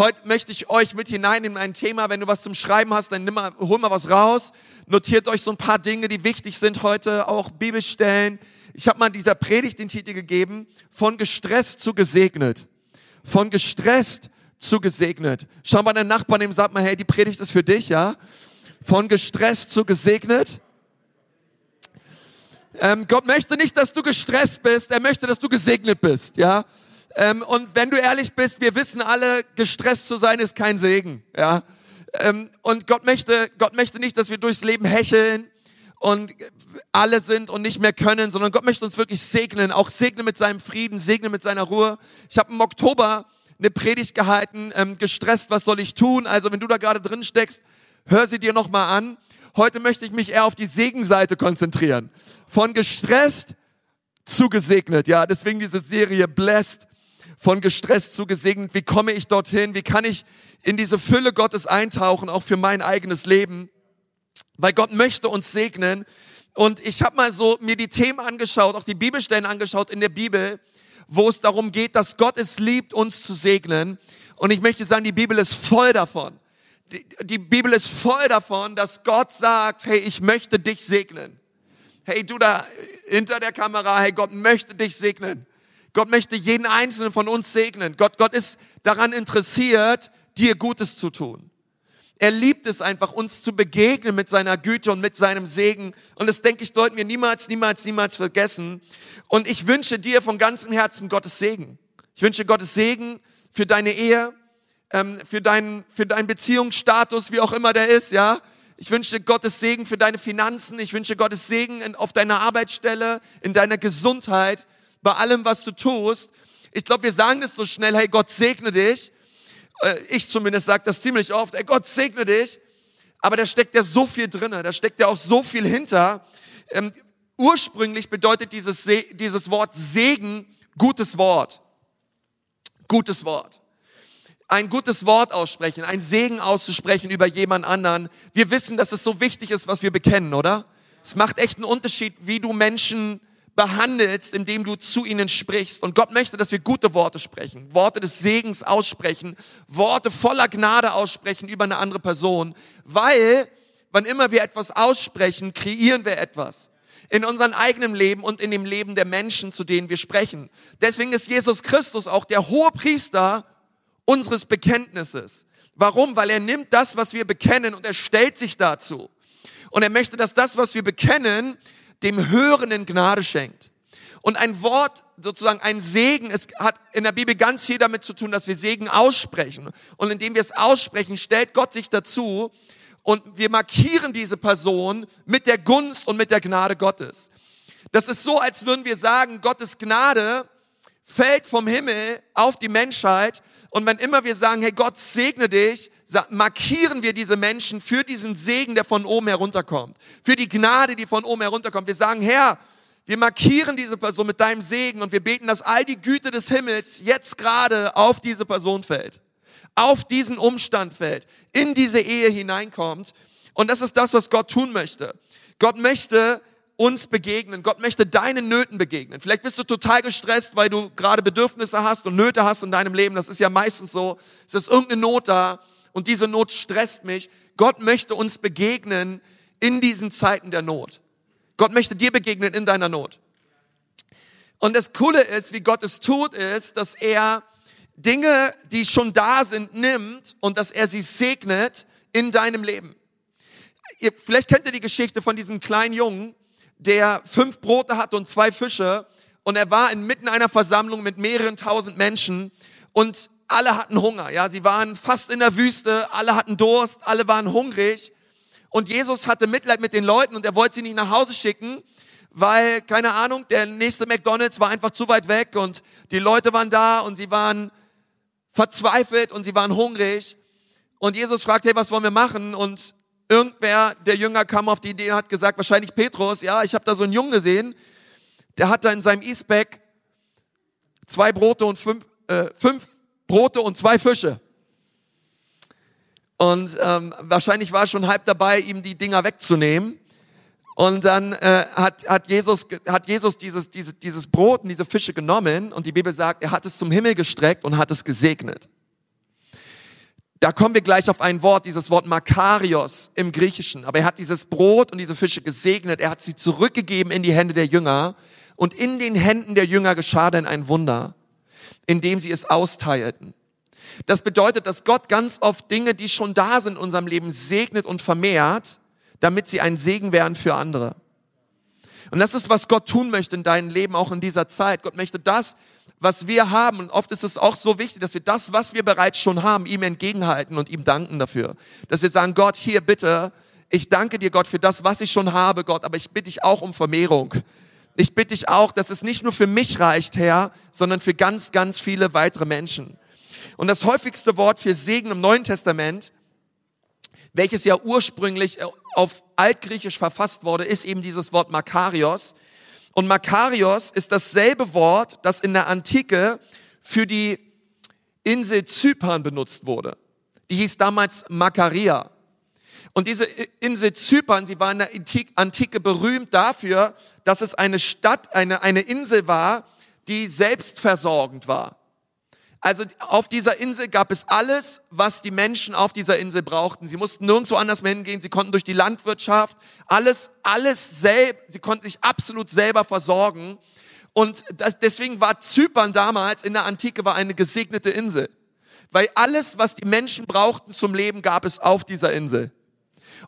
Heute möchte ich euch mit hinein in ein Thema. Wenn du was zum Schreiben hast, dann nimm mal, hol mal was raus. Notiert euch so ein paar Dinge, die wichtig sind heute, auch Bibelstellen. Ich habe mal dieser Predigt den Titel gegeben, von gestresst zu gesegnet. Von gestresst zu gesegnet. Schau mal deinen Nachbarn dem sag mal, hey, die Predigt ist für dich, ja? Von gestresst zu gesegnet. Ähm, Gott möchte nicht, dass du gestresst bist, er möchte, dass du gesegnet bist, ja? Ähm, und wenn du ehrlich bist, wir wissen alle, gestresst zu sein ist kein Segen, ja? Ähm, und Gott möchte, Gott möchte nicht, dass wir durchs Leben hecheln und alle sind und nicht mehr können, sondern Gott möchte uns wirklich segnen, auch segnen mit seinem Frieden, segnen mit seiner Ruhe. Ich habe im Oktober eine Predigt gehalten, ähm, gestresst, was soll ich tun? Also wenn du da gerade drin steckst, hör sie dir nochmal an. Heute möchte ich mich eher auf die Segenseite konzentrieren. Von gestresst zu gesegnet. Ja, deswegen diese Serie Blessed. Von gestresst zu gesegnet. Wie komme ich dorthin? Wie kann ich in diese Fülle Gottes eintauchen, auch für mein eigenes Leben? Weil Gott möchte uns segnen. Und ich habe mal so mir die Themen angeschaut, auch die Bibelstellen angeschaut in der Bibel, wo es darum geht, dass Gott es liebt, uns zu segnen. Und ich möchte sagen, die Bibel ist voll davon. Die, die Bibel ist voll davon, dass Gott sagt, hey, ich möchte dich segnen. Hey, du da hinter der Kamera, hey, Gott möchte dich segnen. Gott möchte jeden einzelnen von uns segnen. Gott, Gott ist daran interessiert, dir Gutes zu tun. Er liebt es einfach, uns zu begegnen mit seiner Güte und mit seinem Segen. Und das denke ich, sollten wir niemals, niemals, niemals vergessen. Und ich wünsche dir von ganzem Herzen Gottes Segen. Ich wünsche Gottes Segen für deine Ehe, ähm, für deinen, für deinen Beziehungsstatus, wie auch immer der ist, ja. Ich wünsche Gottes Segen für deine Finanzen. Ich wünsche Gottes Segen auf deiner Arbeitsstelle, in deiner Gesundheit, bei allem, was du tust. Ich glaube, wir sagen das so schnell, hey, Gott segne dich. Äh, ich zumindest sage das ziemlich oft, hey, Gott segne dich. Aber da steckt ja so viel drinne, da steckt ja auch so viel hinter. Ähm, ursprünglich bedeutet dieses, dieses Wort Segen gutes Wort. Gutes Wort ein gutes Wort aussprechen, ein Segen auszusprechen über jemand anderen. Wir wissen, dass es so wichtig ist, was wir bekennen, oder? Es macht echt einen Unterschied, wie du Menschen behandelst, indem du zu ihnen sprichst. Und Gott möchte, dass wir gute Worte sprechen, Worte des Segens aussprechen, Worte voller Gnade aussprechen über eine andere Person, weil wann immer wir etwas aussprechen, kreieren wir etwas in unserem eigenen Leben und in dem Leben der Menschen, zu denen wir sprechen. Deswegen ist Jesus Christus auch der hohe Priester unseres Bekenntnisses. Warum? Weil er nimmt das, was wir bekennen und er stellt sich dazu. Und er möchte, dass das, was wir bekennen, dem Hörenden Gnade schenkt. Und ein Wort, sozusagen ein Segen, es hat in der Bibel ganz viel damit zu tun, dass wir Segen aussprechen. Und indem wir es aussprechen, stellt Gott sich dazu und wir markieren diese Person mit der Gunst und mit der Gnade Gottes. Das ist so, als würden wir sagen, Gottes Gnade fällt vom Himmel auf die Menschheit und wenn immer wir sagen, hey Gott segne dich, markieren wir diese Menschen für diesen Segen, der von oben herunterkommt, für die Gnade, die von oben herunterkommt. Wir sagen, Herr, wir markieren diese Person mit deinem Segen und wir beten, dass all die Güte des Himmels jetzt gerade auf diese Person fällt, auf diesen Umstand fällt, in diese Ehe hineinkommt. Und das ist das, was Gott tun möchte. Gott möchte uns begegnen. Gott möchte deinen Nöten begegnen. Vielleicht bist du total gestresst, weil du gerade Bedürfnisse hast und Nöte hast in deinem Leben. Das ist ja meistens so. Es ist irgendeine Not da und diese Not stresst mich. Gott möchte uns begegnen in diesen Zeiten der Not. Gott möchte dir begegnen in deiner Not. Und das Coole ist, wie Gott es tut, ist, dass er Dinge, die schon da sind, nimmt und dass er sie segnet in deinem Leben. Vielleicht kennt ihr die Geschichte von diesem kleinen Jungen, der fünf Brote hatte und zwei Fische und er war inmitten einer Versammlung mit mehreren tausend Menschen und alle hatten Hunger. Ja, sie waren fast in der Wüste, alle hatten Durst, alle waren hungrig und Jesus hatte Mitleid mit den Leuten und er wollte sie nicht nach Hause schicken, weil keine Ahnung, der nächste McDonald's war einfach zu weit weg und die Leute waren da und sie waren verzweifelt und sie waren hungrig und Jesus fragte, hey, was wollen wir machen? Und Irgendwer, der Jünger kam auf die Idee und hat gesagt, wahrscheinlich Petrus, ja, ich habe da so einen Jungen gesehen, der hat da in seinem Eastback zwei Brote und fünf, äh, fünf Brote und zwei Fische. Und ähm, wahrscheinlich war er schon halb dabei, ihm die Dinger wegzunehmen. Und dann äh, hat, hat Jesus, hat Jesus dieses, dieses, dieses Brot und diese Fische genommen und die Bibel sagt, er hat es zum Himmel gestreckt und hat es gesegnet. Da kommen wir gleich auf ein Wort, dieses Wort Makarios im Griechischen. Aber er hat dieses Brot und diese Fische gesegnet. Er hat sie zurückgegeben in die Hände der Jünger. Und in den Händen der Jünger geschah dann ein Wunder, indem sie es austeilten. Das bedeutet, dass Gott ganz oft Dinge, die schon da sind in unserem Leben, segnet und vermehrt, damit sie ein Segen werden für andere. Und das ist, was Gott tun möchte in deinem Leben, auch in dieser Zeit. Gott möchte das, was wir haben. Und oft ist es auch so wichtig, dass wir das, was wir bereits schon haben, ihm entgegenhalten und ihm danken dafür. Dass wir sagen, Gott, hier bitte, ich danke dir, Gott, für das, was ich schon habe, Gott, aber ich bitte dich auch um Vermehrung. Ich bitte dich auch, dass es nicht nur für mich reicht, Herr, sondern für ganz, ganz viele weitere Menschen. Und das häufigste Wort für Segen im Neuen Testament, welches ja ursprünglich auf Altgriechisch verfasst wurde, ist eben dieses Wort Makarios. Und Makarios ist dasselbe Wort, das in der Antike für die Insel Zypern benutzt wurde. Die hieß damals Makaria. Und diese Insel Zypern, sie war in der Antike berühmt dafür, dass es eine Stadt, eine, eine Insel war, die selbstversorgend war. Also auf dieser Insel gab es alles, was die Menschen auf dieser Insel brauchten. Sie mussten nirgendwo anders mehr hingehen. Sie konnten durch die Landwirtschaft alles, alles selbst, sie konnten sich absolut selber versorgen. Und das, deswegen war Zypern damals in der Antike war eine gesegnete Insel. Weil alles, was die Menschen brauchten zum Leben, gab es auf dieser Insel.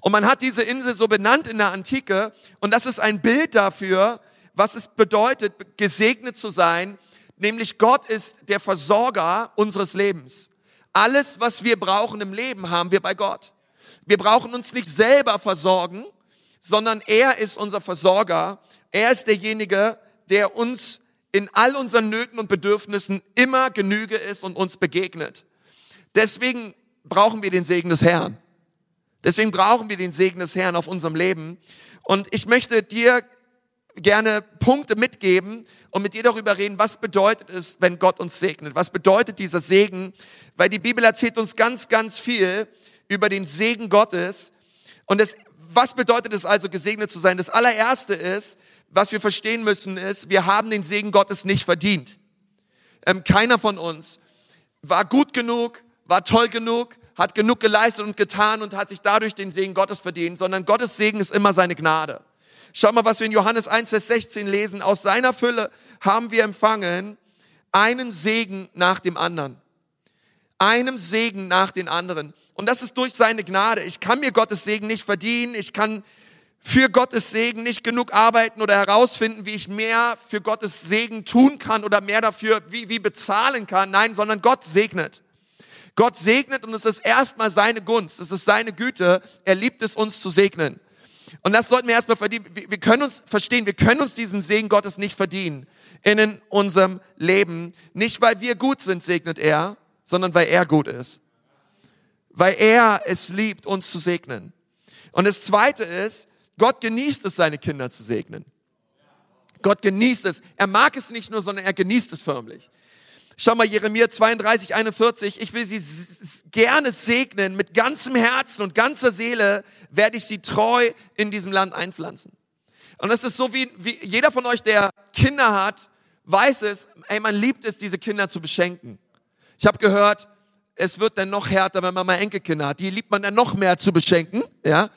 Und man hat diese Insel so benannt in der Antike. Und das ist ein Bild dafür, was es bedeutet, gesegnet zu sein nämlich Gott ist der Versorger unseres Lebens. Alles, was wir brauchen im Leben, haben wir bei Gott. Wir brauchen uns nicht selber versorgen, sondern er ist unser Versorger. Er ist derjenige, der uns in all unseren Nöten und Bedürfnissen immer Genüge ist und uns begegnet. Deswegen brauchen wir den Segen des Herrn. Deswegen brauchen wir den Segen des Herrn auf unserem Leben. Und ich möchte dir gerne Punkte mitgeben und mit dir darüber reden, was bedeutet es, wenn Gott uns segnet? Was bedeutet dieser Segen? Weil die Bibel erzählt uns ganz, ganz viel über den Segen Gottes. Und es, was bedeutet es also, gesegnet zu sein? Das allererste ist, was wir verstehen müssen, ist, wir haben den Segen Gottes nicht verdient. Ähm, keiner von uns war gut genug, war toll genug, hat genug geleistet und getan und hat sich dadurch den Segen Gottes verdient, sondern Gottes Segen ist immer seine Gnade. Schau mal, was wir in Johannes 1, Vers 16 lesen. Aus seiner Fülle haben wir empfangen einen Segen nach dem anderen. Einem Segen nach den anderen. Und das ist durch seine Gnade. Ich kann mir Gottes Segen nicht verdienen. Ich kann für Gottes Segen nicht genug arbeiten oder herausfinden, wie ich mehr für Gottes Segen tun kann oder mehr dafür, wie, wie bezahlen kann. Nein, sondern Gott segnet. Gott segnet und es ist erstmal seine Gunst, es ist seine Güte. Er liebt es, uns zu segnen. Und das sollten wir erstmal verdienen. Wir können uns verstehen, wir können uns diesen Segen Gottes nicht verdienen in unserem Leben. Nicht, weil wir gut sind, segnet er, sondern weil er gut ist. Weil er es liebt, uns zu segnen. Und das zweite ist, Gott genießt es, seine Kinder zu segnen. Gott genießt es. Er mag es nicht nur, sondern er genießt es förmlich. Schau mal, Jeremia 32, 41. Ich will sie gerne segnen. Mit ganzem Herzen und ganzer Seele werde ich sie treu in diesem Land einpflanzen. Und das ist so wie, wie jeder von euch, der Kinder hat, weiß es, ey, man liebt es, diese Kinder zu beschenken. Ich habe gehört, es wird dann noch härter, wenn man mal Enkelkinder hat. Die liebt man dann noch mehr zu beschenken, ja.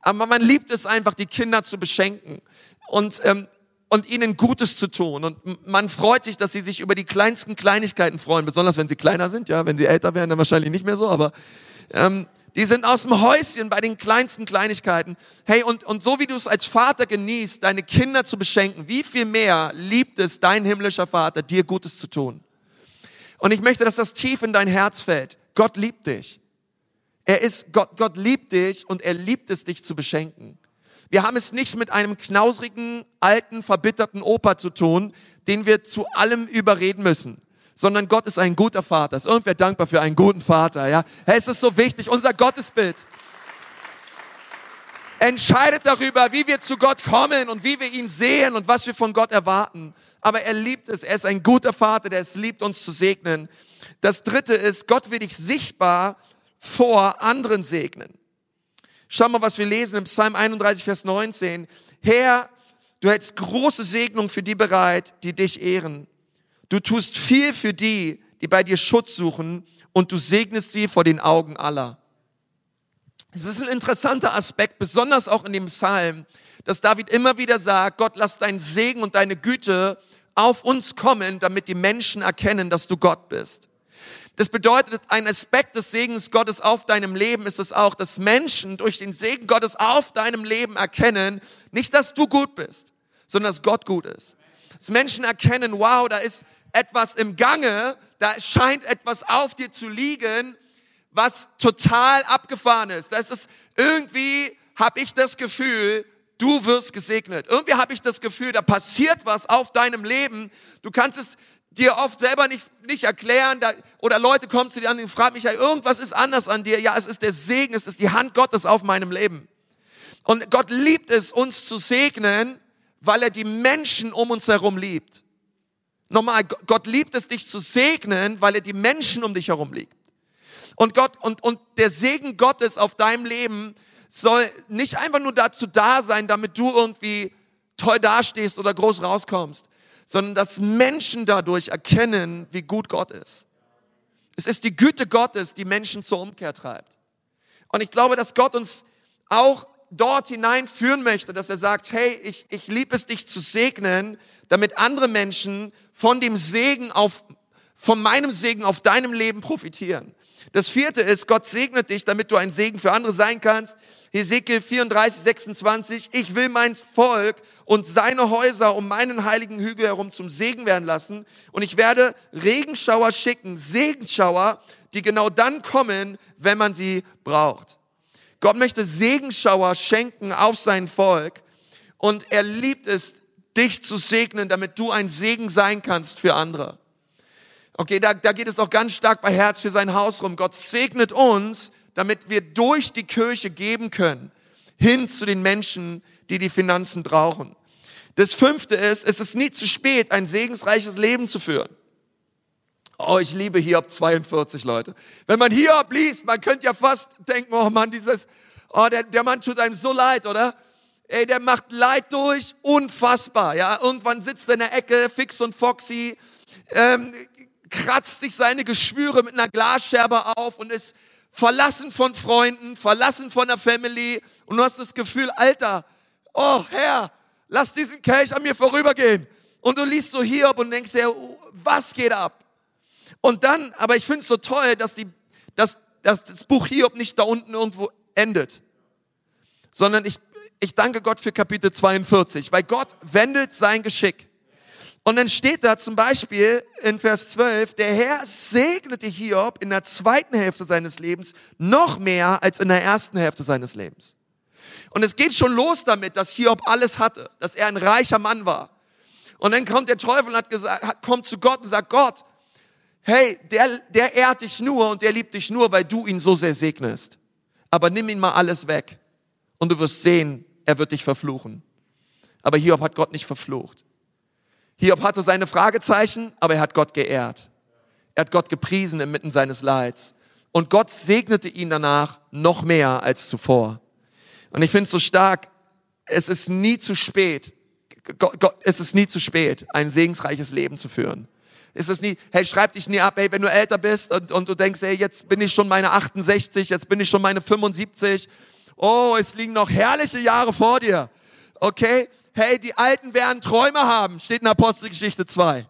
Aber man liebt es einfach, die Kinder zu beschenken. Und ähm, und ihnen Gutes zu tun. Und man freut sich, dass sie sich über die kleinsten Kleinigkeiten freuen, besonders wenn sie kleiner sind. Ja, wenn sie älter werden, dann wahrscheinlich nicht mehr so, aber ähm, die sind aus dem Häuschen bei den kleinsten Kleinigkeiten. Hey, und, und so wie du es als Vater genießt, deine Kinder zu beschenken, wie viel mehr liebt es dein himmlischer Vater, dir Gutes zu tun? Und ich möchte, dass das tief in dein Herz fällt. Gott liebt dich. Er ist, Gott, Gott liebt dich und er liebt es, dich zu beschenken. Wir haben es nicht mit einem knausrigen, alten, verbitterten Opa zu tun, den wir zu allem überreden müssen sondern Gott ist ein guter Vater. Ist irgendwer dankbar für einen guten Vater? Ja, hey, es ist so wichtig. Unser Gottesbild entscheidet darüber, wie wir zu Gott kommen und wie wir ihn sehen und was wir von Gott erwarten. Aber er liebt es. Er ist ein guter Vater, der es liebt, uns zu segnen. Das dritte ist, Gott will dich sichtbar vor anderen segnen. Schau mal, was wir lesen im Psalm 31, Vers 19. Herr, du hältst große Segnung für die bereit, die dich ehren. Du tust viel für die, die bei dir Schutz suchen und du segnest sie vor den Augen aller. Es ist ein interessanter Aspekt, besonders auch in dem Psalm, dass David immer wieder sagt, Gott, lass deinen Segen und deine Güte auf uns kommen, damit die Menschen erkennen, dass du Gott bist. Das bedeutet, ein Aspekt des Segens Gottes auf deinem Leben ist es auch, dass Menschen durch den Segen Gottes auf deinem Leben erkennen, nicht, dass du gut bist, sondern dass Gott gut ist. Dass Menschen erkennen, wow, da ist etwas im Gange, da scheint etwas auf dir zu liegen, was total abgefahren ist. Das ist irgendwie, habe ich das Gefühl, du wirst gesegnet. Irgendwie habe ich das Gefühl, da passiert was auf deinem Leben. Du kannst es dir oft selber nicht, nicht erklären da, oder Leute kommen zu dir an und fragen mich, ja, irgendwas ist anders an dir. Ja, es ist der Segen, es ist die Hand Gottes auf meinem Leben. Und Gott liebt es, uns zu segnen, weil er die Menschen um uns herum liebt. Nochmal, Gott liebt es, dich zu segnen, weil er die Menschen um dich herum liebt. Und Gott, und, und der Segen Gottes auf deinem Leben soll nicht einfach nur dazu da sein, damit du irgendwie toll dastehst oder groß rauskommst, sondern dass Menschen dadurch erkennen, wie gut Gott ist. Es ist die Güte Gottes, die Menschen zur Umkehr treibt. Und ich glaube, dass Gott uns auch dort hineinführen möchte, dass er sagt, hey, ich, ich liebe es, dich zu segnen, damit andere Menschen von dem Segen auf, von meinem Segen auf deinem Leben profitieren. Das vierte ist, Gott segnet dich, damit du ein Segen für andere sein kannst. Hesekiel 34, 26. Ich will mein Volk und seine Häuser um meinen heiligen Hügel herum zum Segen werden lassen. Und ich werde Regenschauer schicken, Segenschauer, die genau dann kommen, wenn man sie braucht. Gott möchte Segenschauer schenken auf sein Volk. Und er liebt es, dich zu segnen, damit du ein Segen sein kannst für andere. Okay, da, da geht es auch ganz stark bei Herz für sein Haus rum. Gott segnet uns, damit wir durch die Kirche geben können, hin zu den Menschen, die die Finanzen brauchen. Das fünfte ist, es ist nie zu spät, ein segensreiches Leben zu führen. Oh, ich liebe Hiob 42, Leute. Wenn man Hiob liest, man könnte ja fast denken, oh Mann, dieses, oh, der, der Mann tut einem so leid, oder? Ey, der macht Leid durch, unfassbar, ja. Irgendwann sitzt er in der Ecke, fix und foxy, ähm, kratzt sich seine Geschwüre mit einer Glasscherbe auf und ist verlassen von Freunden, verlassen von der Family und du hast das Gefühl, Alter, oh Herr, lass diesen Kelch an mir vorübergehen. Und du liest so Hiob und denkst dir, was geht ab? Und dann, aber ich finde es so toll, dass, die, dass, dass das Buch Hiob nicht da unten irgendwo endet, sondern ich, ich danke Gott für Kapitel 42, weil Gott wendet sein Geschick. Und dann steht da zum Beispiel in Vers 12, der Herr segnete Hiob in der zweiten Hälfte seines Lebens noch mehr als in der ersten Hälfte seines Lebens. Und es geht schon los damit, dass Hiob alles hatte, dass er ein reicher Mann war. Und dann kommt der Teufel und hat gesagt, kommt zu Gott und sagt, Gott, hey, der, der ehrt dich nur und der liebt dich nur, weil du ihn so sehr segnest. Aber nimm ihn mal alles weg und du wirst sehen, er wird dich verfluchen. Aber Hiob hat Gott nicht verflucht. Hiob hatte seine Fragezeichen, aber er hat Gott geehrt. Er hat Gott gepriesen inmitten seines Leids. Und Gott segnete ihn danach noch mehr als zuvor. Und ich finde es so stark, es ist nie zu spät, Gott, es ist nie zu spät, ein segensreiches Leben zu führen. Es ist nie, hey, schreib dich nie ab, hey, wenn du älter bist und, und du denkst, hey, jetzt bin ich schon meine 68, jetzt bin ich schon meine 75. Oh, es liegen noch herrliche Jahre vor dir. Okay? Hey, die Alten werden Träume haben, steht in Apostelgeschichte 2.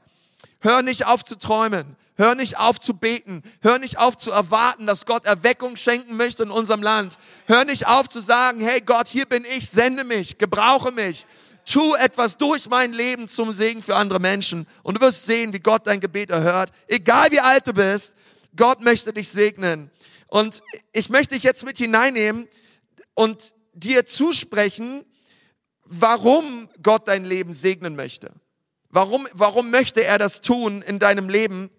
Hör nicht auf zu träumen. Hör nicht auf zu beten. Hör nicht auf zu erwarten, dass Gott Erweckung schenken möchte in unserem Land. Hör nicht auf zu sagen, hey Gott, hier bin ich, sende mich, gebrauche mich. Tu etwas durch mein Leben zum Segen für andere Menschen. Und du wirst sehen, wie Gott dein Gebet erhört. Egal wie alt du bist, Gott möchte dich segnen. Und ich möchte dich jetzt mit hineinnehmen und dir zusprechen, warum Gott dein Leben segnen möchte. Warum, warum möchte er das tun in deinem Leben?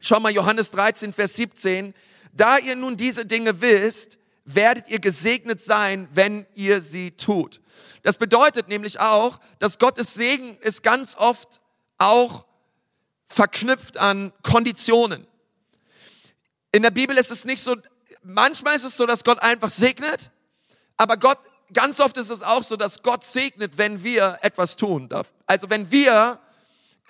Schau mal Johannes 13, Vers 17. Da ihr nun diese Dinge wisst, werdet ihr gesegnet sein, wenn ihr sie tut. Das bedeutet nämlich auch, dass Gottes Segen ist ganz oft auch verknüpft an Konditionen. In der Bibel ist es nicht so, manchmal ist es so, dass Gott einfach segnet, aber Gott ganz oft ist es auch so, dass Gott segnet, wenn wir etwas tun darf. Also wenn wir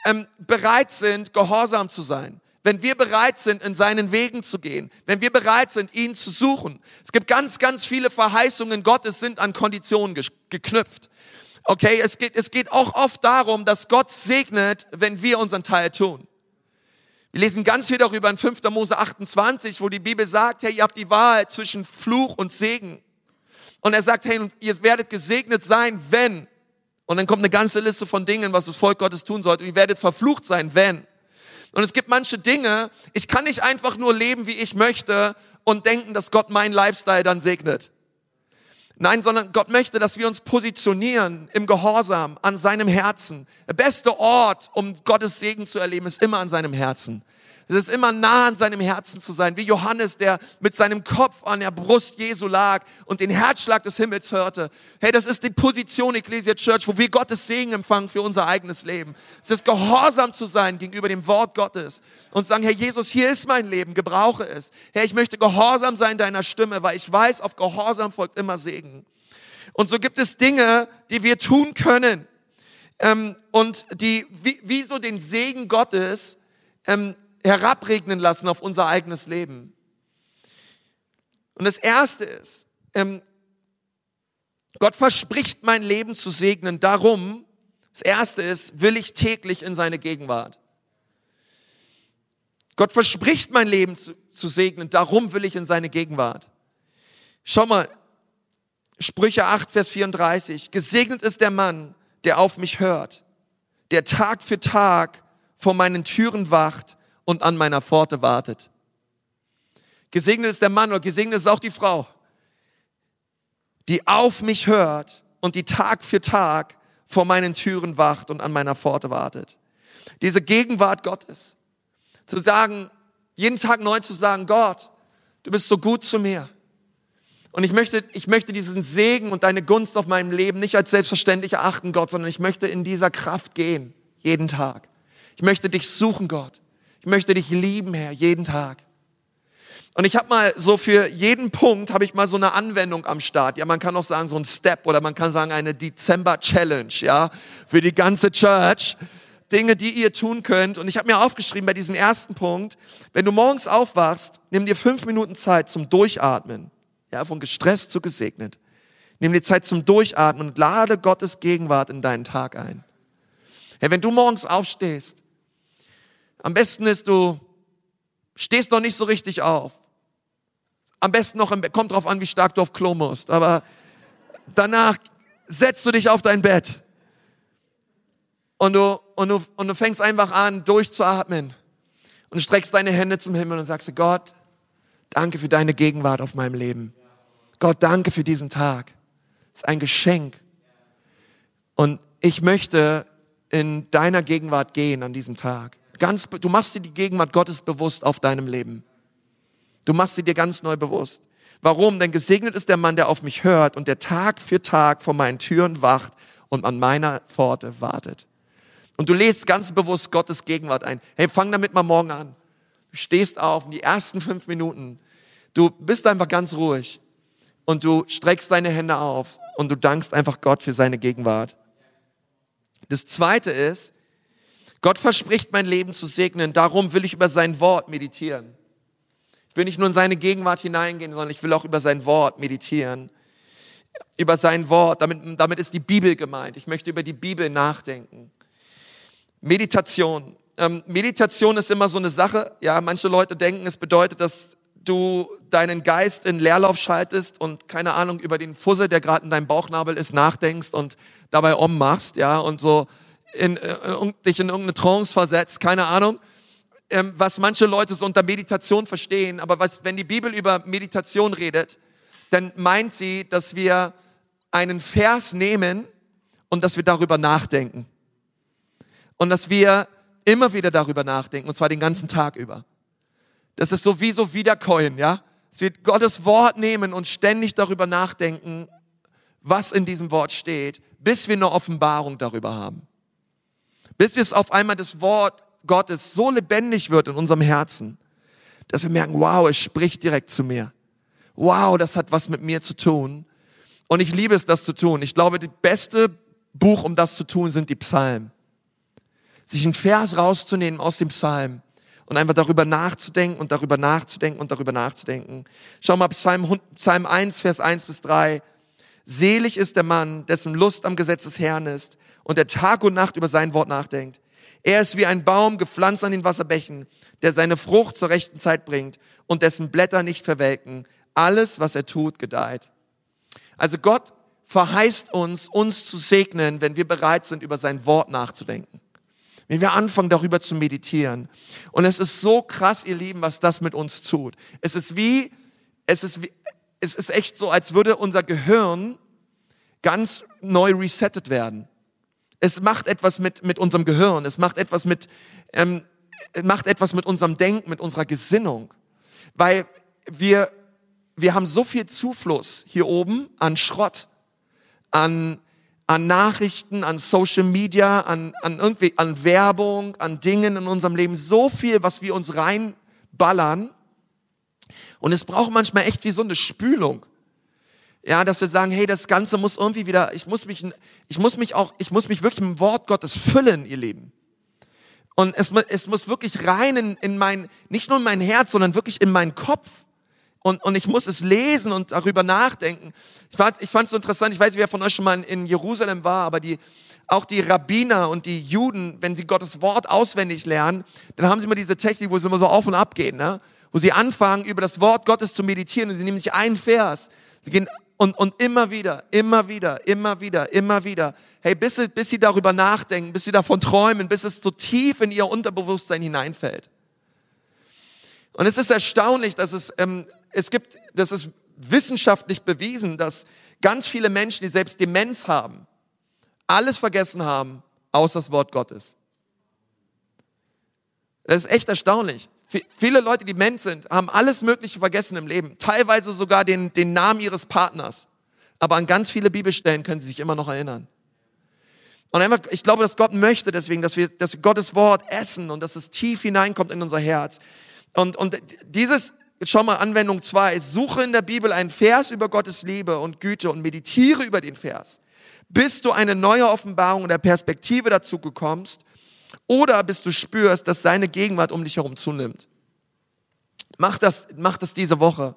ähm, bereit sind, gehorsam zu sein, wenn wir bereit sind, in seinen Wegen zu gehen, wenn wir bereit sind, ihn zu suchen. Es gibt ganz, ganz viele Verheißungen Gottes sind an Konditionen geknüpft. Okay, es geht, es geht auch oft darum, dass Gott segnet, wenn wir unseren Teil tun. Wir lesen ganz viel darüber in 5. Mose 28, wo die Bibel sagt, hey, ihr habt die Wahl zwischen Fluch und Segen. Und er sagt, hey, ihr werdet gesegnet sein, wenn. Und dann kommt eine ganze Liste von Dingen, was das Volk Gottes tun sollte. Und ihr werdet verflucht sein, wenn. Und es gibt manche Dinge, ich kann nicht einfach nur leben, wie ich möchte und denken, dass Gott meinen Lifestyle dann segnet. Nein, sondern Gott möchte, dass wir uns positionieren im Gehorsam an seinem Herzen. Der beste Ort, um Gottes Segen zu erleben, ist immer an seinem Herzen. Es ist immer nah an seinem Herzen zu sein, wie Johannes, der mit seinem Kopf an der Brust Jesu lag und den Herzschlag des Himmels hörte. Hey, das ist die Position Ecclesia Church, wo wir Gottes Segen empfangen für unser eigenes Leben. Es ist gehorsam zu sein gegenüber dem Wort Gottes und sagen, Herr Jesus, hier ist mein Leben, gebrauche es. Herr, ich möchte gehorsam sein deiner Stimme, weil ich weiß, auf Gehorsam folgt immer Segen. Und so gibt es Dinge, die wir tun können ähm, und die wie, wie so den Segen Gottes ähm, herabregnen lassen auf unser eigenes Leben. Und das Erste ist, ähm, Gott verspricht mein Leben zu segnen. Darum, das Erste ist, will ich täglich in seine Gegenwart. Gott verspricht mein Leben zu, zu segnen. Darum will ich in seine Gegenwart. Schau mal, Sprüche 8, Vers 34. Gesegnet ist der Mann, der auf mich hört, der Tag für Tag vor meinen Türen wacht und an meiner Pforte wartet. Gesegnet ist der Mann oder gesegnet ist auch die Frau, die auf mich hört und die Tag für Tag vor meinen Türen wacht und an meiner Pforte wartet. Diese Gegenwart Gottes. Zu sagen, jeden Tag neu zu sagen, Gott, du bist so gut zu mir. Und ich möchte, ich möchte diesen Segen und deine Gunst auf meinem Leben nicht als selbstverständlich erachten, Gott, sondern ich möchte in dieser Kraft gehen, jeden Tag. Ich möchte dich suchen, Gott. Möchte dich lieben, Herr, jeden Tag. Und ich habe mal so für jeden Punkt habe ich mal so eine Anwendung am Start. Ja, man kann auch sagen so ein Step oder man kann sagen eine Dezember Challenge, ja, für die ganze Church. Dinge, die ihr tun könnt. Und ich habe mir aufgeschrieben bei diesem ersten Punkt, wenn du morgens aufwachst, nimm dir fünf Minuten Zeit zum Durchatmen. Ja, von gestresst zu gesegnet. Nimm dir Zeit zum Durchatmen und lade Gottes Gegenwart in deinen Tag ein. Ja, wenn du morgens aufstehst, am besten ist, du stehst noch nicht so richtig auf. Am besten noch im Bett. Kommt drauf an, wie stark du auf Klo musst. Aber danach setzt du dich auf dein Bett. Und du, und du, und du fängst einfach an, durchzuatmen. Und streckst deine Hände zum Himmel und sagst, Gott, danke für deine Gegenwart auf meinem Leben. Gott, danke für diesen Tag. Es ist ein Geschenk. Und ich möchte in deiner Gegenwart gehen an diesem Tag. Ganz, du machst dir die Gegenwart Gottes bewusst auf deinem Leben. Du machst sie dir ganz neu bewusst. Warum? Denn gesegnet ist der Mann, der auf mich hört und der Tag für Tag vor meinen Türen wacht und an meiner Pforte wartet. Und du lest ganz bewusst Gottes Gegenwart ein. Hey, fang damit mal morgen an. Du stehst auf in die ersten fünf Minuten. Du bist einfach ganz ruhig und du streckst deine Hände auf und du dankst einfach Gott für seine Gegenwart. Das zweite ist, Gott verspricht mein Leben zu segnen, darum will ich über sein Wort meditieren. Ich will nicht nur in seine Gegenwart hineingehen, sondern ich will auch über sein Wort meditieren. Über sein Wort, damit, damit ist die Bibel gemeint. Ich möchte über die Bibel nachdenken. Meditation. Ähm, Meditation ist immer so eine Sache. Ja, manche Leute denken, es bedeutet, dass du deinen Geist in Leerlauf schaltest und keine Ahnung über den Fussel, der gerade in deinem Bauchnabel ist, nachdenkst und dabei ummachst, ja, und so in, in, äh, dich in irgendeine Trance versetzt, keine Ahnung, ähm, was manche Leute so unter Meditation verstehen. Aber was, wenn die Bibel über Meditation redet, dann meint sie, dass wir einen Vers nehmen und dass wir darüber nachdenken. Und dass wir immer wieder darüber nachdenken, und zwar den ganzen Tag über. Das ist so wie so Wiederkäuen, ja? Es wird Gottes Wort nehmen und ständig darüber nachdenken, was in diesem Wort steht, bis wir eine Offenbarung darüber haben. Bis wir es auf einmal das Wort Gottes so lebendig wird in unserem Herzen, dass wir merken, wow, es spricht direkt zu mir. Wow, das hat was mit mir zu tun. Und ich liebe es, das zu tun. Ich glaube, das beste Buch, um das zu tun, sind die Psalmen. Sich einen Vers rauszunehmen aus dem Psalm und einfach darüber nachzudenken und darüber nachzudenken und darüber nachzudenken. Schau mal, Psalm, Psalm 1, Vers 1 bis 3. Selig ist der Mann, dessen Lust am Gesetz des Herrn ist und der Tag und Nacht über sein Wort nachdenkt. Er ist wie ein Baum gepflanzt an den Wasserbächen, der seine Frucht zur rechten Zeit bringt und dessen Blätter nicht verwelken. Alles, was er tut, gedeiht. Also Gott verheißt uns, uns zu segnen, wenn wir bereit sind, über sein Wort nachzudenken. Wenn wir anfangen, darüber zu meditieren. Und es ist so krass, ihr Lieben, was das mit uns tut. Es ist wie, es ist wie, es ist echt so, als würde unser Gehirn ganz neu resettet werden. Es macht etwas mit, mit unserem Gehirn, es macht etwas mit, ähm, macht etwas mit unserem Denken, mit unserer Gesinnung. Weil wir, wir haben so viel Zufluss hier oben an Schrott, an, an Nachrichten, an Social Media, an, an irgendwie, an Werbung, an Dingen in unserem Leben, so viel, was wir uns reinballern, und es braucht manchmal echt wie so eine Spülung. Ja, dass wir sagen, hey, das Ganze muss irgendwie wieder, ich muss mich, ich muss mich auch, ich muss mich wirklich im Wort Gottes füllen, ihr Lieben. Und es, es muss wirklich rein in, in mein, nicht nur in mein Herz, sondern wirklich in meinen Kopf. Und, und ich muss es lesen und darüber nachdenken. Ich fand es ich so interessant, ich weiß nicht, wer von euch schon mal in, in Jerusalem war, aber die, auch die Rabbiner und die Juden, wenn sie Gottes Wort auswendig lernen, dann haben sie immer diese Technik, wo sie immer so auf und ab gehen. Ne? wo sie anfangen, über das Wort Gottes zu meditieren und sie nehmen sich einen Vers. Sie gehen und, und immer wieder, immer wieder, immer wieder, immer wieder. Hey, bis sie, bis sie darüber nachdenken, bis sie davon träumen, bis es so tief in ihr Unterbewusstsein hineinfällt. Und es ist erstaunlich, dass es, ähm, es gibt, das ist wissenschaftlich bewiesen, dass ganz viele Menschen, die selbst Demenz haben, alles vergessen haben, außer das Wort Gottes. Das ist echt erstaunlich. Viele Leute, die Mensch sind, haben alles Mögliche vergessen im Leben. Teilweise sogar den, den Namen ihres Partners. Aber an ganz viele Bibelstellen können sie sich immer noch erinnern. Und einfach, ich glaube, dass Gott möchte deswegen, dass wir, dass wir Gottes Wort essen und dass es tief hineinkommt in unser Herz. Und, und dieses, schau mal, Anwendung zwei: suche in der Bibel einen Vers über Gottes Liebe und Güte und meditiere über den Vers, bis du eine neue Offenbarung und der Perspektive dazu bekommst oder bis du spürst, dass seine Gegenwart um dich herum zunimmt. Mach das, mach das diese Woche.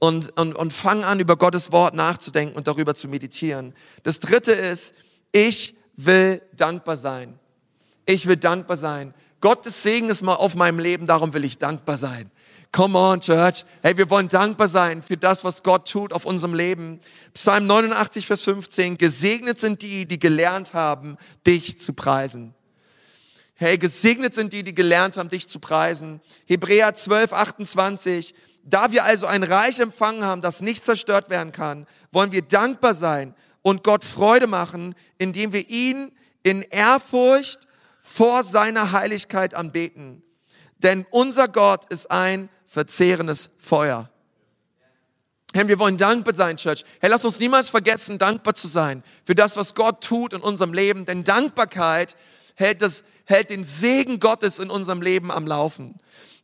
Und, und, und fang an, über Gottes Wort nachzudenken und darüber zu meditieren. Das dritte ist, ich will dankbar sein. Ich will dankbar sein. Gottes Segen ist mal auf meinem Leben, darum will ich dankbar sein. Come on, Church. Hey, wir wollen dankbar sein für das, was Gott tut auf unserem Leben. Psalm 89, Vers 15. Gesegnet sind die, die gelernt haben, dich zu preisen. Hey, gesegnet sind die, die gelernt haben, dich zu preisen. Hebräer 12, 28. Da wir also ein Reich empfangen haben, das nicht zerstört werden kann, wollen wir dankbar sein und Gott Freude machen, indem wir ihn in Ehrfurcht vor seiner Heiligkeit anbeten. Denn unser Gott ist ein verzehrendes Feuer. Herr, wir wollen dankbar sein, Church. Herr, lass uns niemals vergessen, dankbar zu sein für das, was Gott tut in unserem Leben. Denn Dankbarkeit hält, das, hält den Segen Gottes in unserem Leben am Laufen.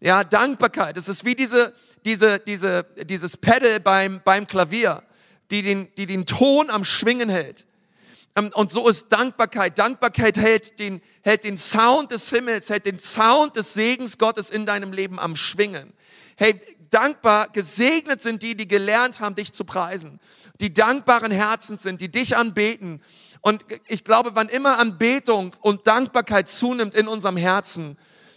Ja, Dankbarkeit, das ist wie diese, diese, diese, dieses Pedal beim, beim Klavier, die den, die den Ton am Schwingen hält. Ähm, und so ist Dankbarkeit. Dankbarkeit hält den, hält den Sound des Himmels, hält den Sound des Segens Gottes in deinem Leben am Schwingen. Hey, dankbar, gesegnet sind die, die gelernt haben, dich zu preisen. Die dankbaren Herzen sind, die dich anbeten und ich glaube, wann immer Anbetung und Dankbarkeit zunimmt in unserem Herzen,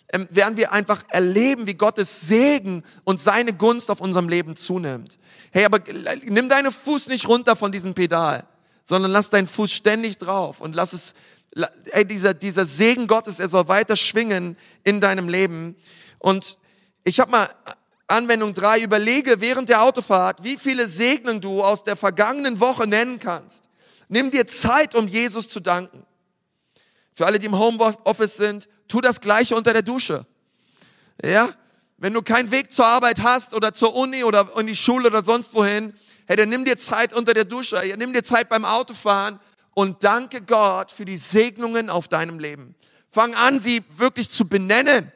ähm, werden wir einfach erleben, wie Gottes Segen und seine Gunst auf unserem Leben zunimmt. Hey, aber nimm deinen Fuß nicht runter von diesem Pedal, sondern lass deinen Fuß ständig drauf und lass es, hey, dieser, dieser Segen Gottes, er soll weiter schwingen in deinem Leben. Und ich habe mal Anwendung drei überlege während der Autofahrt, wie viele Segnungen du aus der vergangenen Woche nennen kannst. Nimm dir Zeit, um Jesus zu danken. Für alle, die im Homeoffice sind, tu das Gleiche unter der Dusche. Ja? Wenn du keinen Weg zur Arbeit hast oder zur Uni oder in die Schule oder sonst wohin, hey, dann nimm dir Zeit unter der Dusche, nimm dir Zeit beim Autofahren und danke Gott für die Segnungen auf deinem Leben. Fang an, sie wirklich zu benennen.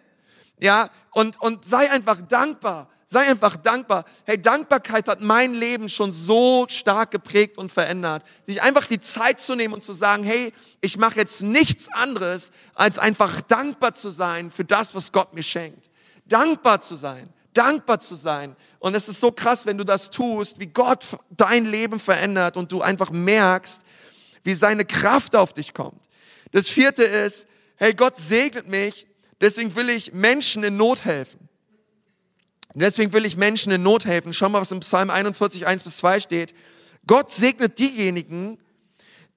Ja, und, und sei einfach dankbar Sei einfach dankbar. Hey, Dankbarkeit hat mein Leben schon so stark geprägt und verändert. Sich einfach die Zeit zu nehmen und zu sagen, hey, ich mache jetzt nichts anderes, als einfach dankbar zu sein für das, was Gott mir schenkt. Dankbar zu sein, dankbar zu sein. Und es ist so krass, wenn du das tust, wie Gott dein Leben verändert und du einfach merkst, wie seine Kraft auf dich kommt. Das vierte ist, hey, Gott segnet mich, deswegen will ich Menschen in Not helfen. Und deswegen will ich Menschen in Not helfen. Schau mal, was im Psalm 41, 1 bis 2 steht. Gott segnet diejenigen,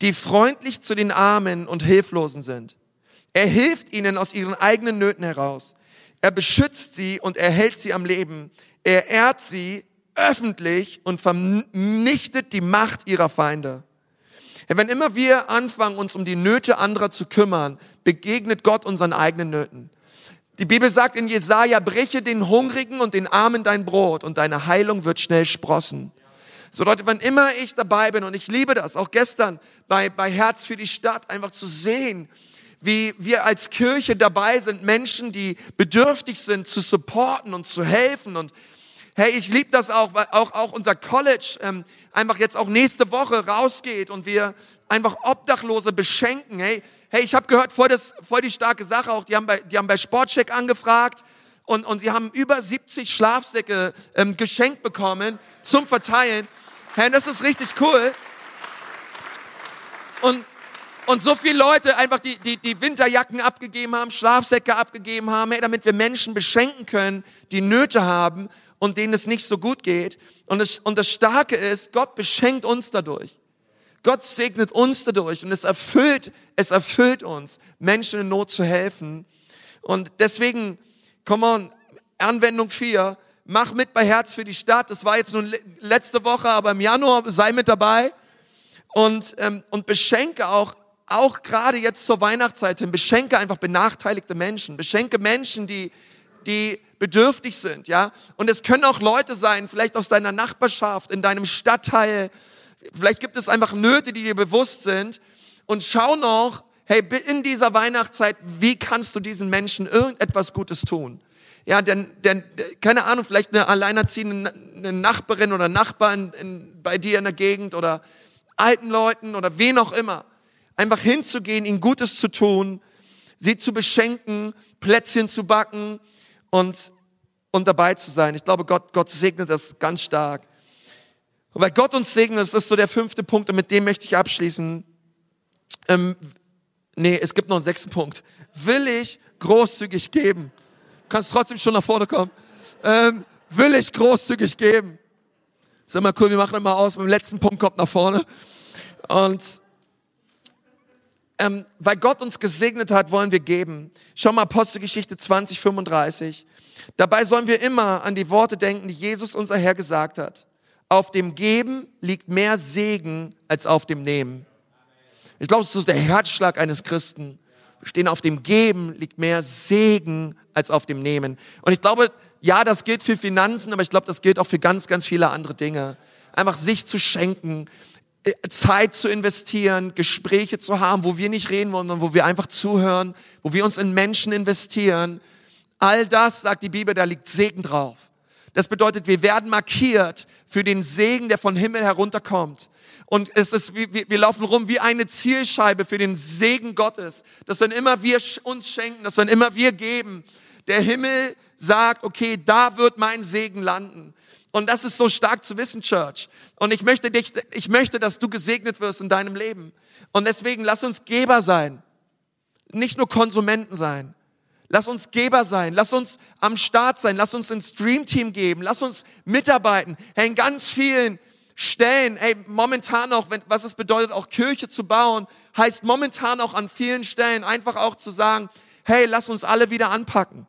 die freundlich zu den Armen und Hilflosen sind. Er hilft ihnen aus ihren eigenen Nöten heraus. Er beschützt sie und erhält sie am Leben. Er ehrt sie öffentlich und vernichtet die Macht ihrer Feinde. Wenn immer wir anfangen, uns um die Nöte anderer zu kümmern, begegnet Gott unseren eigenen Nöten. Die Bibel sagt in Jesaja, breche den Hungrigen und den Armen dein Brot und deine Heilung wird schnell sprossen. Das bedeutet, wann immer ich dabei bin, und ich liebe das, auch gestern bei, bei Herz für die Stadt, einfach zu sehen, wie wir als Kirche dabei sind, Menschen, die bedürftig sind, zu supporten und zu helfen. Und hey, ich liebe das auch, weil auch, auch unser College ähm, einfach jetzt auch nächste Woche rausgeht und wir einfach Obdachlose beschenken. Hey, hey, ich habe gehört, voll, das, voll die starke Sache auch, die haben bei, die haben bei Sportcheck angefragt und, und sie haben über 70 Schlafsäcke ähm, geschenkt bekommen zum Verteilen. Hey, das ist richtig cool. Und, und so viele Leute einfach die, die, die Winterjacken abgegeben haben, Schlafsäcke abgegeben haben, hey, damit wir Menschen beschenken können, die Nöte haben und denen es nicht so gut geht. Und das, und das Starke ist, Gott beschenkt uns dadurch. Gott segnet uns dadurch und es erfüllt, es erfüllt uns, Menschen in Not zu helfen. Und deswegen, come on, Anwendung 4, mach mit bei Herz für die Stadt. Das war jetzt nur letzte Woche, aber im Januar sei mit dabei und, ähm, und beschenke auch, auch gerade jetzt zur Weihnachtszeit hin, beschenke einfach benachteiligte Menschen, beschenke Menschen, die, die bedürftig sind, ja. Und es können auch Leute sein, vielleicht aus deiner Nachbarschaft, in deinem Stadtteil, Vielleicht gibt es einfach Nöte, die dir bewusst sind. Und schau noch, hey, in dieser Weihnachtszeit, wie kannst du diesen Menschen irgendetwas Gutes tun? Ja, denn, denn keine Ahnung, vielleicht eine alleinerziehende eine Nachbarin oder Nachbar in, in, bei dir in der Gegend oder alten Leuten oder wen auch immer. Einfach hinzugehen, ihnen Gutes zu tun, sie zu beschenken, Plätzchen zu backen und, und dabei zu sein. Ich glaube, Gott, Gott segnet das ganz stark. Und weil Gott uns segnet, das ist so der fünfte Punkt und mit dem möchte ich abschließen. Ähm, nee, es gibt noch einen sechsten Punkt. Will ich großzügig geben? Du kannst trotzdem schon nach vorne kommen. Ähm, will ich großzügig geben? Sag mal cool, wir machen mal aus. Beim letzten Punkt kommt nach vorne. Und ähm, weil Gott uns gesegnet hat, wollen wir geben. Schau mal Apostelgeschichte 20, 35. Dabei sollen wir immer an die Worte denken, die Jesus unser Herr gesagt hat. Auf dem Geben liegt mehr Segen als auf dem Nehmen. Ich glaube, das ist der Herzschlag eines Christen. Wir stehen auf dem Geben liegt mehr Segen als auf dem Nehmen. Und ich glaube, ja, das gilt für Finanzen, aber ich glaube, das gilt auch für ganz, ganz viele andere Dinge. Einfach sich zu schenken, Zeit zu investieren, Gespräche zu haben, wo wir nicht reden wollen, sondern wo wir einfach zuhören, wo wir uns in Menschen investieren. All das, sagt die Bibel, da liegt Segen drauf. Das bedeutet, wir werden markiert für den Segen, der von Himmel herunterkommt. Und es ist, wir, wir laufen rum wie eine Zielscheibe für den Segen Gottes. Dass wenn immer wir uns schenken, dass wenn immer wir geben, der Himmel sagt, okay, da wird mein Segen landen. Und das ist so stark zu wissen, Church. Und ich möchte dich, ich möchte, dass du gesegnet wirst in deinem Leben. Und deswegen lass uns Geber sein. Nicht nur Konsumenten sein. Lass uns Geber sein. Lass uns am Start sein. Lass uns ins Dreamteam geben. Lass uns mitarbeiten. Hey, in ganz vielen Stellen, hey, momentan auch, wenn, was es bedeutet, auch Kirche zu bauen, heißt momentan auch an vielen Stellen einfach auch zu sagen, hey, lass uns alle wieder anpacken.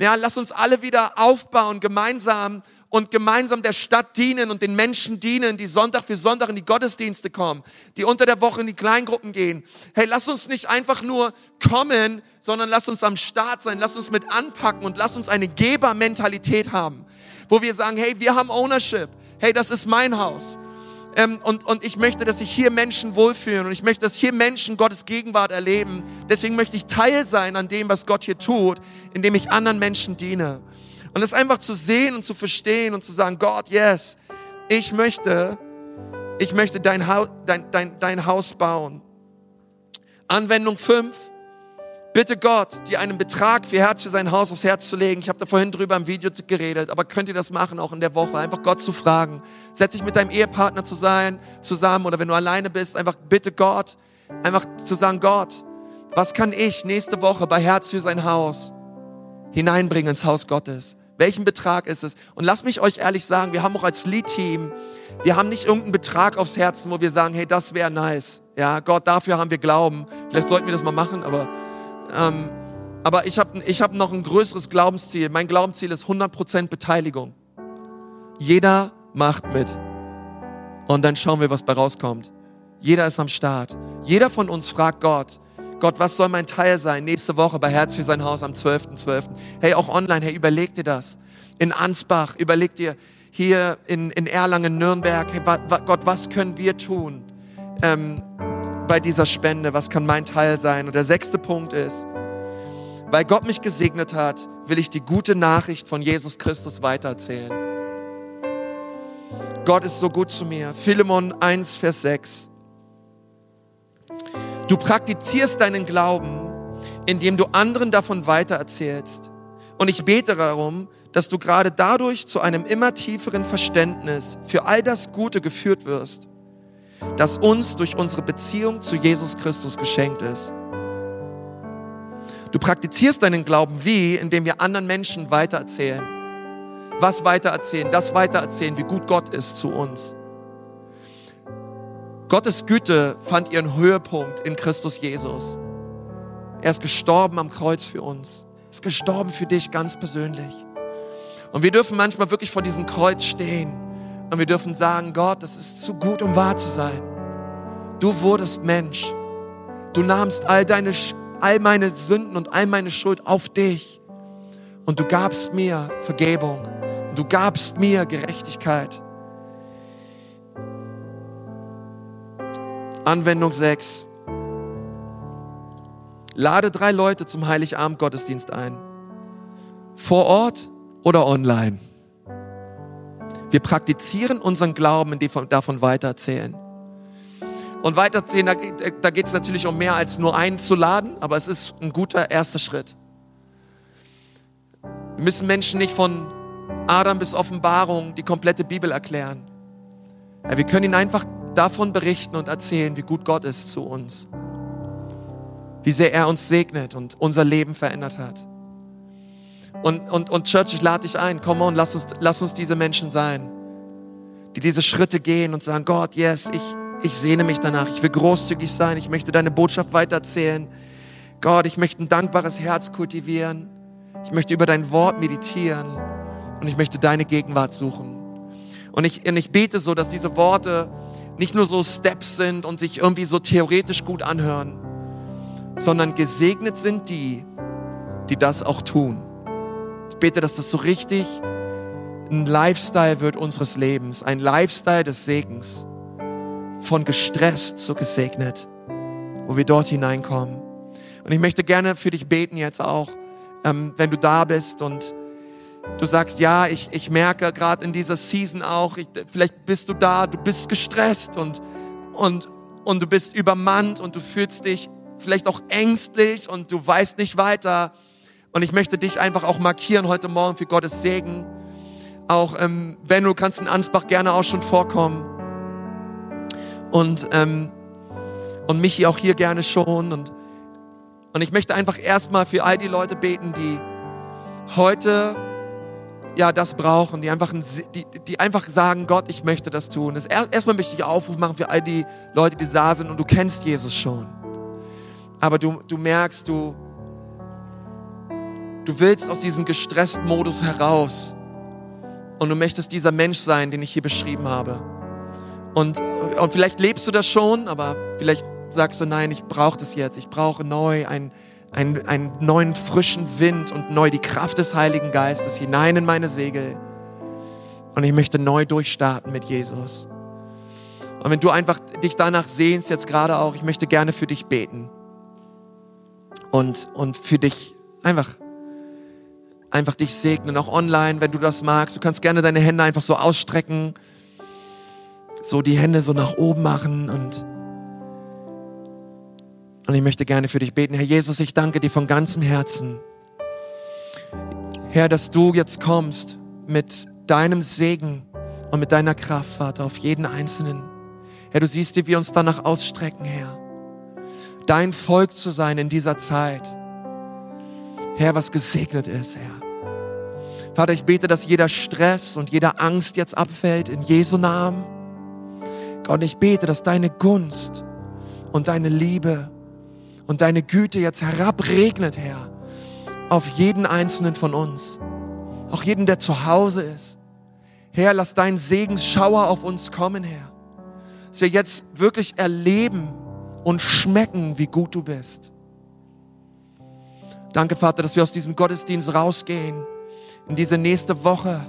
Ja, lass uns alle wieder aufbauen, gemeinsam und gemeinsam der Stadt dienen und den Menschen dienen, die Sonntag für Sonntag in die Gottesdienste kommen, die unter der Woche in die Kleingruppen gehen. Hey, lass uns nicht einfach nur kommen, sondern lass uns am Start sein, lass uns mit anpacken und lass uns eine Gebermentalität haben, wo wir sagen, hey, wir haben Ownership. Hey, das ist mein Haus. Ähm, und, und ich möchte, dass sich hier Menschen wohlfühlen und ich möchte, dass hier Menschen Gottes Gegenwart erleben. Deswegen möchte ich Teil sein an dem, was Gott hier tut, indem ich anderen Menschen diene. Und es einfach zu sehen und zu verstehen und zu sagen, Gott, yes, ich möchte, ich möchte dein, Haus, dein, dein, dein Haus bauen. Anwendung 5. Bitte Gott, dir einen Betrag für Herz für sein Haus aufs Herz zu legen. Ich habe da vorhin drüber im Video geredet, aber könnt ihr das machen, auch in der Woche? Einfach Gott zu fragen. Setz dich mit deinem Ehepartner zu sein, zusammen oder wenn du alleine bist, einfach bitte Gott, einfach zu sagen, Gott, was kann ich nächste Woche bei Herz für sein Haus hineinbringen ins Haus Gottes? Welchen Betrag ist es? Und lasst mich euch ehrlich sagen, wir haben auch als Lead-Team, wir haben nicht irgendeinen Betrag aufs Herzen, wo wir sagen, hey, das wäre nice. Ja, Gott, dafür haben wir Glauben. Vielleicht sollten wir das mal machen, aber, ähm, aber ich habe ich hab noch ein größeres Glaubensziel. Mein Glaubensziel ist 100% Beteiligung. Jeder macht mit. Und dann schauen wir, was bei rauskommt. Jeder ist am Start. Jeder von uns fragt Gott, Gott, was soll mein Teil sein nächste Woche bei Herz für sein Haus am 12.12.? .12. Hey, auch online, hey, überleg dir das. In Ansbach, überleg dir hier in, in Erlangen, Nürnberg, hey, wa, wa, Gott, was können wir tun ähm, bei dieser Spende? Was kann mein Teil sein? Und der sechste Punkt ist, weil Gott mich gesegnet hat, will ich die gute Nachricht von Jesus Christus weitererzählen. Gott ist so gut zu mir. Philemon 1, Vers 6. Du praktizierst deinen Glauben, indem du anderen davon weitererzählst. Und ich bete darum, dass du gerade dadurch zu einem immer tieferen Verständnis für all das Gute geführt wirst, das uns durch unsere Beziehung zu Jesus Christus geschenkt ist. Du praktizierst deinen Glauben wie, indem wir anderen Menschen weitererzählen. Was weitererzählen? Das weitererzählen, wie gut Gott ist zu uns. Gottes Güte fand ihren Höhepunkt in Christus Jesus. Er ist gestorben am Kreuz für uns. Er ist gestorben für dich ganz persönlich. Und wir dürfen manchmal wirklich vor diesem Kreuz stehen und wir dürfen sagen, Gott, das ist zu gut, um wahr zu sein. Du wurdest Mensch. Du nahmst all deine, all meine Sünden und all meine Schuld auf dich. Und du gabst mir Vergebung. Und du gabst mir Gerechtigkeit. Anwendung 6. Lade drei Leute zum Heiligabend Gottesdienst ein. Vor Ort oder online. Wir praktizieren unseren Glauben, indem wir davon weitererzählen. Und weiterzählen, da, da geht es natürlich um mehr als nur einen zu laden, aber es ist ein guter erster Schritt. Wir müssen Menschen nicht von Adam bis Offenbarung die komplette Bibel erklären. Ja, wir können ihnen einfach davon berichten und erzählen, wie gut Gott ist zu uns. Wie sehr er uns segnet und unser Leben verändert hat. Und, und, und Church, ich lade dich ein, komm on, lass uns, lass uns diese Menschen sein, die diese Schritte gehen und sagen, Gott, yes, ich, ich sehne mich danach, ich will großzügig sein, ich möchte deine Botschaft weitererzählen. Gott, ich möchte ein dankbares Herz kultivieren. Ich möchte über dein Wort meditieren und ich möchte deine Gegenwart suchen. Und ich, und ich bete so, dass diese Worte nicht nur so Steps sind und sich irgendwie so theoretisch gut anhören, sondern gesegnet sind die, die das auch tun. Ich bete, dass das so richtig ein Lifestyle wird unseres Lebens, ein Lifestyle des Segens, von gestresst zu gesegnet, wo wir dort hineinkommen. Und ich möchte gerne für dich beten jetzt auch, ähm, wenn du da bist und du sagst, ja, ich, ich merke gerade in dieser Season auch, ich, vielleicht bist du da, du bist gestresst und, und, und du bist übermannt und du fühlst dich vielleicht auch ängstlich und du weißt nicht weiter. Und ich möchte dich einfach auch markieren heute Morgen für Gottes Segen. Auch ähm, Ben, du kannst in Ansbach gerne auch schon vorkommen. Und, ähm, und Michi auch hier gerne schon. Und, und ich möchte einfach erstmal für all die Leute beten, die heute ja, das brauchen, die einfach, die, die einfach sagen, Gott, ich möchte das tun. Das, erstmal möchte ich Aufruf machen für all die Leute, die da sind und du kennst Jesus schon. Aber du, du merkst, du, du willst aus diesem gestressten Modus heraus und du möchtest dieser Mensch sein, den ich hier beschrieben habe. Und, und vielleicht lebst du das schon, aber vielleicht sagst du, nein, ich brauche das jetzt. Ich brauche neu ein, einen, einen neuen frischen Wind und neu die Kraft des Heiligen Geistes hinein in meine Segel. Und ich möchte neu durchstarten mit Jesus. Und wenn du einfach dich danach sehnst, jetzt gerade auch, ich möchte gerne für dich beten. Und, und für dich einfach einfach dich segnen, auch online, wenn du das magst. Du kannst gerne deine Hände einfach so ausstrecken, so die Hände so nach oben machen und und ich möchte gerne für dich beten. Herr Jesus, ich danke dir von ganzem Herzen. Herr, dass du jetzt kommst mit deinem Segen und mit deiner Kraft, Vater, auf jeden Einzelnen. Herr, du siehst, wie wir uns danach ausstrecken, Herr. Dein Volk zu sein in dieser Zeit. Herr, was gesegnet ist, Herr. Vater, ich bete, dass jeder Stress und jeder Angst jetzt abfällt in Jesu Namen. Gott, ich bete, dass deine Gunst und deine Liebe und deine Güte jetzt herabregnet, Herr, auf jeden einzelnen von uns. Auch jeden, der zu Hause ist. Herr, lass deinen Segensschauer auf uns kommen, Herr. Dass wir jetzt wirklich erleben und schmecken, wie gut du bist. Danke, Vater, dass wir aus diesem Gottesdienst rausgehen in diese nächste Woche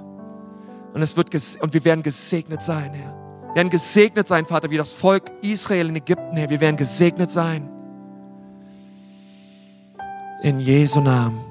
und es wird und wir werden gesegnet sein, Herr. Wir werden gesegnet sein, Vater, wie das Volk Israel in Ägypten, Herr. Wir werden gesegnet sein. In Jesu Namen.